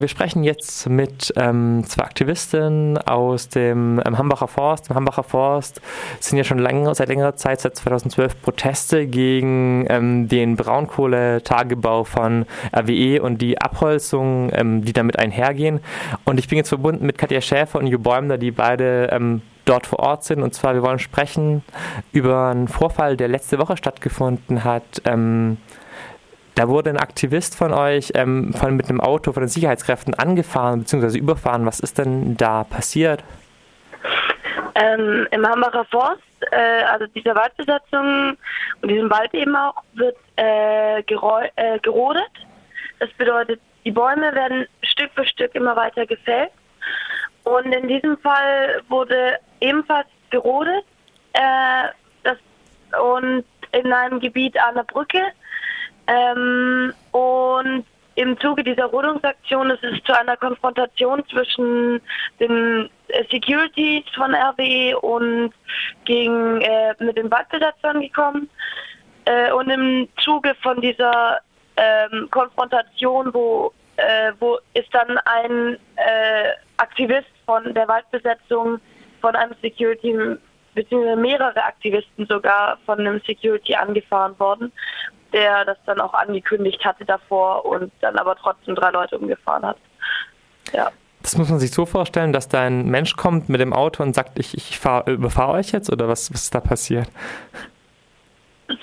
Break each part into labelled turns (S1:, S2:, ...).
S1: Wir sprechen jetzt mit ähm, zwei Aktivistinnen aus dem ähm, Hambacher Forst. Im Hambacher Forst sind ja schon lange, seit längerer Zeit, seit 2012, Proteste gegen ähm, den Braunkohletagebau von RWE und die Abholzung, ähm, die damit einhergehen. Und ich bin jetzt verbunden mit Katja Schäfer und Jo Bäumler, die beide ähm, dort vor Ort sind. Und zwar, wir wollen sprechen über einen Vorfall, der letzte Woche stattgefunden hat ähm, da wurde ein Aktivist von euch ähm, von, mit einem Auto von den Sicherheitskräften angefahren bzw. überfahren. Was ist denn da passiert?
S2: Ähm, Im Hambacher Forst, äh, also dieser Waldbesatzung und diesem Wald eben auch, wird äh, äh, gerodet. Das bedeutet, die Bäume werden Stück für Stück immer weiter gefällt. Und in diesem Fall wurde ebenfalls gerodet äh, das, und in einem Gebiet an der Brücke ähm, und im Zuge dieser Rodungsaktion ist es zu einer Konfrontation zwischen den äh, Securities von RWE und gegen, äh, mit den Waldbesatzern gekommen. Äh, und im Zuge von dieser ähm, Konfrontation, wo, äh, wo ist dann ein äh, Aktivist von der Waldbesetzung von einem Security beziehungsweise mehrere Aktivisten sogar von einem Security angefahren worden der das dann auch angekündigt hatte davor und dann aber trotzdem drei Leute umgefahren hat. Ja.
S1: Das muss man sich so vorstellen, dass da ein Mensch kommt mit dem Auto und sagt, ich, ich fahr, überfahre euch jetzt oder was, was ist da passiert?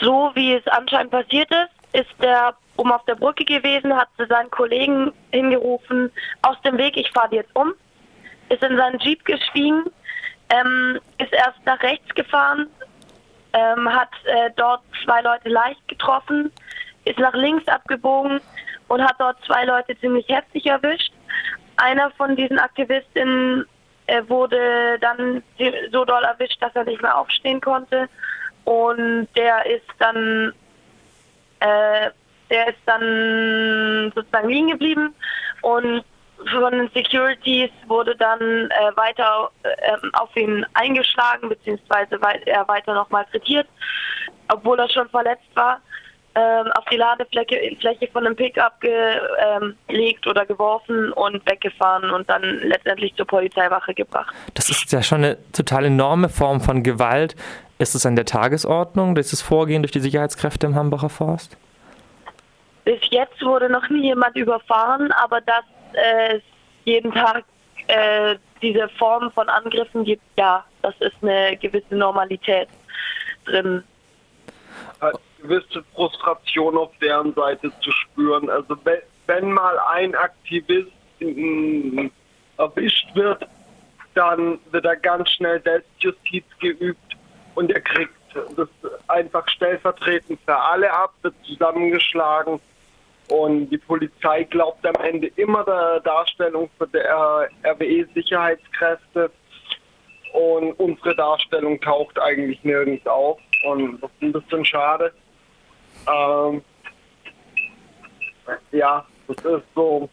S2: So wie es anscheinend passiert ist, ist der um auf der Brücke gewesen, hat seinen Kollegen hingerufen, aus dem Weg, ich fahre jetzt um, ist in seinen Jeep gestiegen, ähm, ist erst nach rechts gefahren, ähm, hat äh, dort zwei Leute leicht getroffen, ist nach links abgebogen und hat dort zwei Leute ziemlich heftig erwischt. Einer von diesen Aktivistinnen äh, wurde dann so doll erwischt, dass er nicht mehr aufstehen konnte und der ist dann äh, der ist dann sozusagen liegen geblieben und von den Securities wurde dann äh, weiter äh, auf ihn eingeschlagen, beziehungsweise wei er weiter noch malträtiert, obwohl er schon verletzt war, ähm, auf die Ladefläche Fläche von einem Pickup gelegt ähm, oder geworfen und weggefahren und dann letztendlich zur Polizeiwache gebracht.
S1: Das ist ja schon eine total enorme Form von Gewalt. Ist es an der Tagesordnung, dieses Vorgehen durch die Sicherheitskräfte im Hambacher Forst?
S2: Bis jetzt wurde noch nie jemand überfahren, aber das äh, jeden Tag äh, diese Form von Angriffen gibt, ja, das ist eine gewisse Normalität drin.
S3: Eine gewisse Frustration auf deren Seite zu spüren. Also wenn, mal ein Aktivist erwischt wird, dann wird er ganz schnell Selbstjustiz geübt und er kriegt das einfach stellvertretend für alle ab, wird zusammengeschlagen und die Polizei glaubt am Ende immer der Darstellung der RWE-Sicherheitskräfte. Und unsere Darstellung taucht eigentlich nirgends auf. Und das ist ein bisschen schade. Ähm, ja, das ist so.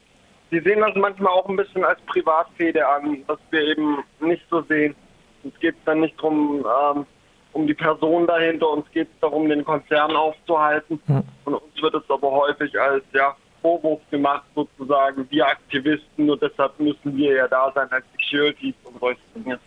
S3: Sie sehen das manchmal auch ein bisschen als Privatfehde an, was wir eben nicht so sehen. Es geht dann nicht darum, ähm, um die Person dahinter, uns geht es darum, den Konzern aufzuhalten. Mhm. Und uns wird es aber häufig als ja, Vorwurf gemacht, sozusagen, wir Aktivisten, nur deshalb müssen wir ja da sein als Securities und solche Dinge.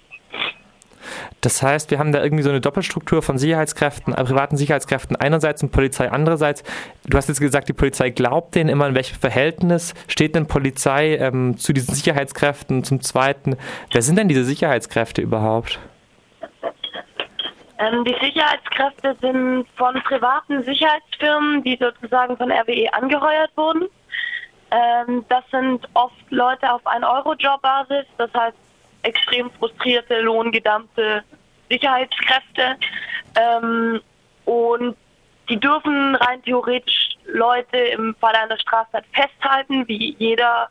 S1: Das heißt, wir haben da irgendwie so eine Doppelstruktur von Sicherheitskräften, äh, privaten Sicherheitskräften einerseits und Polizei andererseits. Du hast jetzt gesagt, die Polizei glaubt denen immer, in welchem Verhältnis steht denn Polizei ähm, zu diesen Sicherheitskräften? Zum Zweiten, wer sind denn diese Sicherheitskräfte überhaupt?
S2: Ähm, die Sicherheitskräfte sind von privaten Sicherheitsfirmen, die sozusagen von RWE angeheuert wurden. Ähm, das sind oft Leute auf 1-Euro-Job-Basis, das heißt extrem frustrierte, lohngedammte Sicherheitskräfte. Ähm, und die dürfen rein theoretisch Leute im Falle einer Straftat festhalten, wie jeder,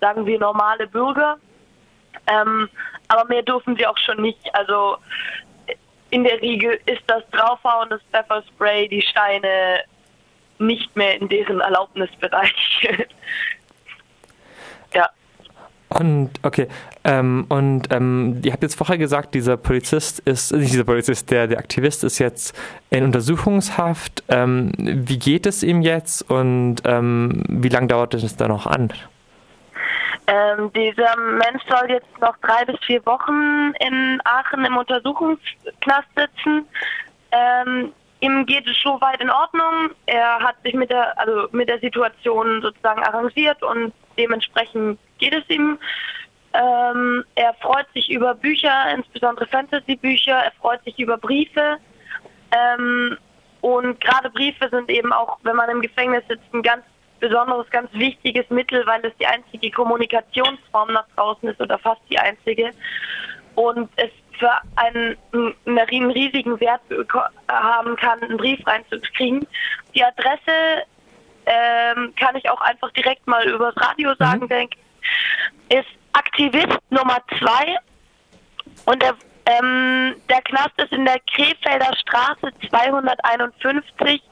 S2: sagen wir, normale Bürger. Aber mehr dürfen sie auch schon nicht. Also in der Regel ist das Draufhauen des Pfefferspray, die Steine nicht mehr in deren Erlaubnisbereich.
S1: ja. Und okay, ähm, und ähm, ihr habt jetzt vorher gesagt, dieser Polizist ist, nicht dieser Polizist, der, der Aktivist ist jetzt in Untersuchungshaft. Ähm, wie geht es ihm jetzt und ähm, wie lange dauert es da noch an?
S2: Ähm, dieser Mensch soll jetzt noch drei bis vier Wochen in Aachen im Untersuchungsknast sitzen. Ähm, ihm geht es so weit in Ordnung. Er hat sich mit der, also mit der Situation sozusagen arrangiert und dementsprechend geht es ihm. Ähm, er freut sich über Bücher, insbesondere Fantasy-Bücher. Er freut sich über Briefe. Ähm, und gerade Briefe sind eben auch, wenn man im Gefängnis sitzt, ein ganz besonderes, ganz wichtiges Mittel, weil es die einzige Kommunikationsform nach draußen ist oder fast die einzige. Und es für einen, einen riesigen Wert haben kann, einen Brief reinzukriegen. Die Adresse ähm, kann ich auch einfach direkt mal übers Radio sagen, mhm. denke ist Aktivist Nummer zwei und der, ähm, der Knast ist in der Krefelder Straße 251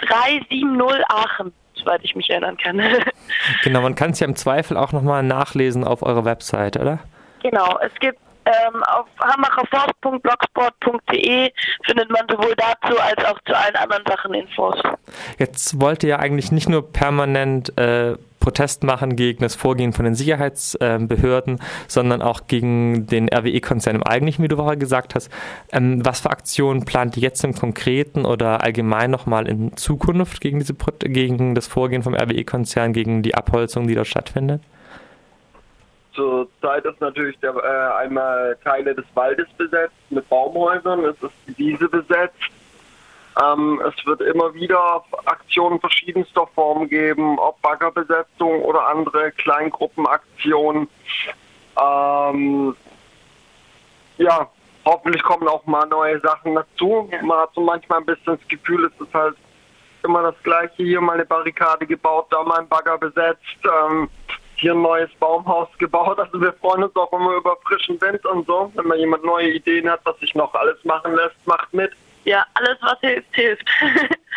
S2: 50370 Aachen, soweit ich mich erinnern kann.
S1: genau, man kann es ja im Zweifel auch nochmal nachlesen auf eurer Website, oder?
S2: Genau, es gibt ähm, auf hambacherforst.blogsport.de findet man sowohl dazu als auch zu allen anderen Sachen Infos.
S1: Jetzt wollt ihr ja eigentlich nicht nur permanent äh, Protest machen gegen das Vorgehen von den Sicherheitsbehörden, sondern auch gegen den RWE-Konzern im Eigentlichen, wie du vorher gesagt hast. Ähm, was für Aktionen plant ihr jetzt im Konkreten oder allgemein nochmal in Zukunft gegen, diese, gegen das Vorgehen vom RWE-Konzern, gegen die Abholzung, die dort stattfindet?
S3: Zurzeit ist natürlich der, äh, einmal Teile des Waldes besetzt mit Baumhäusern, es ist die Wiese besetzt. Ähm, es wird immer wieder Aktionen verschiedenster Formen geben, ob Baggerbesetzung oder andere Kleingruppenaktionen. Ähm, ja, hoffentlich kommen auch mal neue Sachen dazu. Man hat so manchmal ein bisschen das Gefühl, es ist halt immer das Gleiche. Hier mal eine Barrikade gebaut, da mal ein Bagger besetzt. Ähm, hier ein neues Baumhaus gebaut. Also wir freuen uns auch immer über frischen Wind und so. Wenn mal jemand neue Ideen hat, was sich noch alles machen lässt, macht mit.
S2: Ja, alles, was hilft, hilft.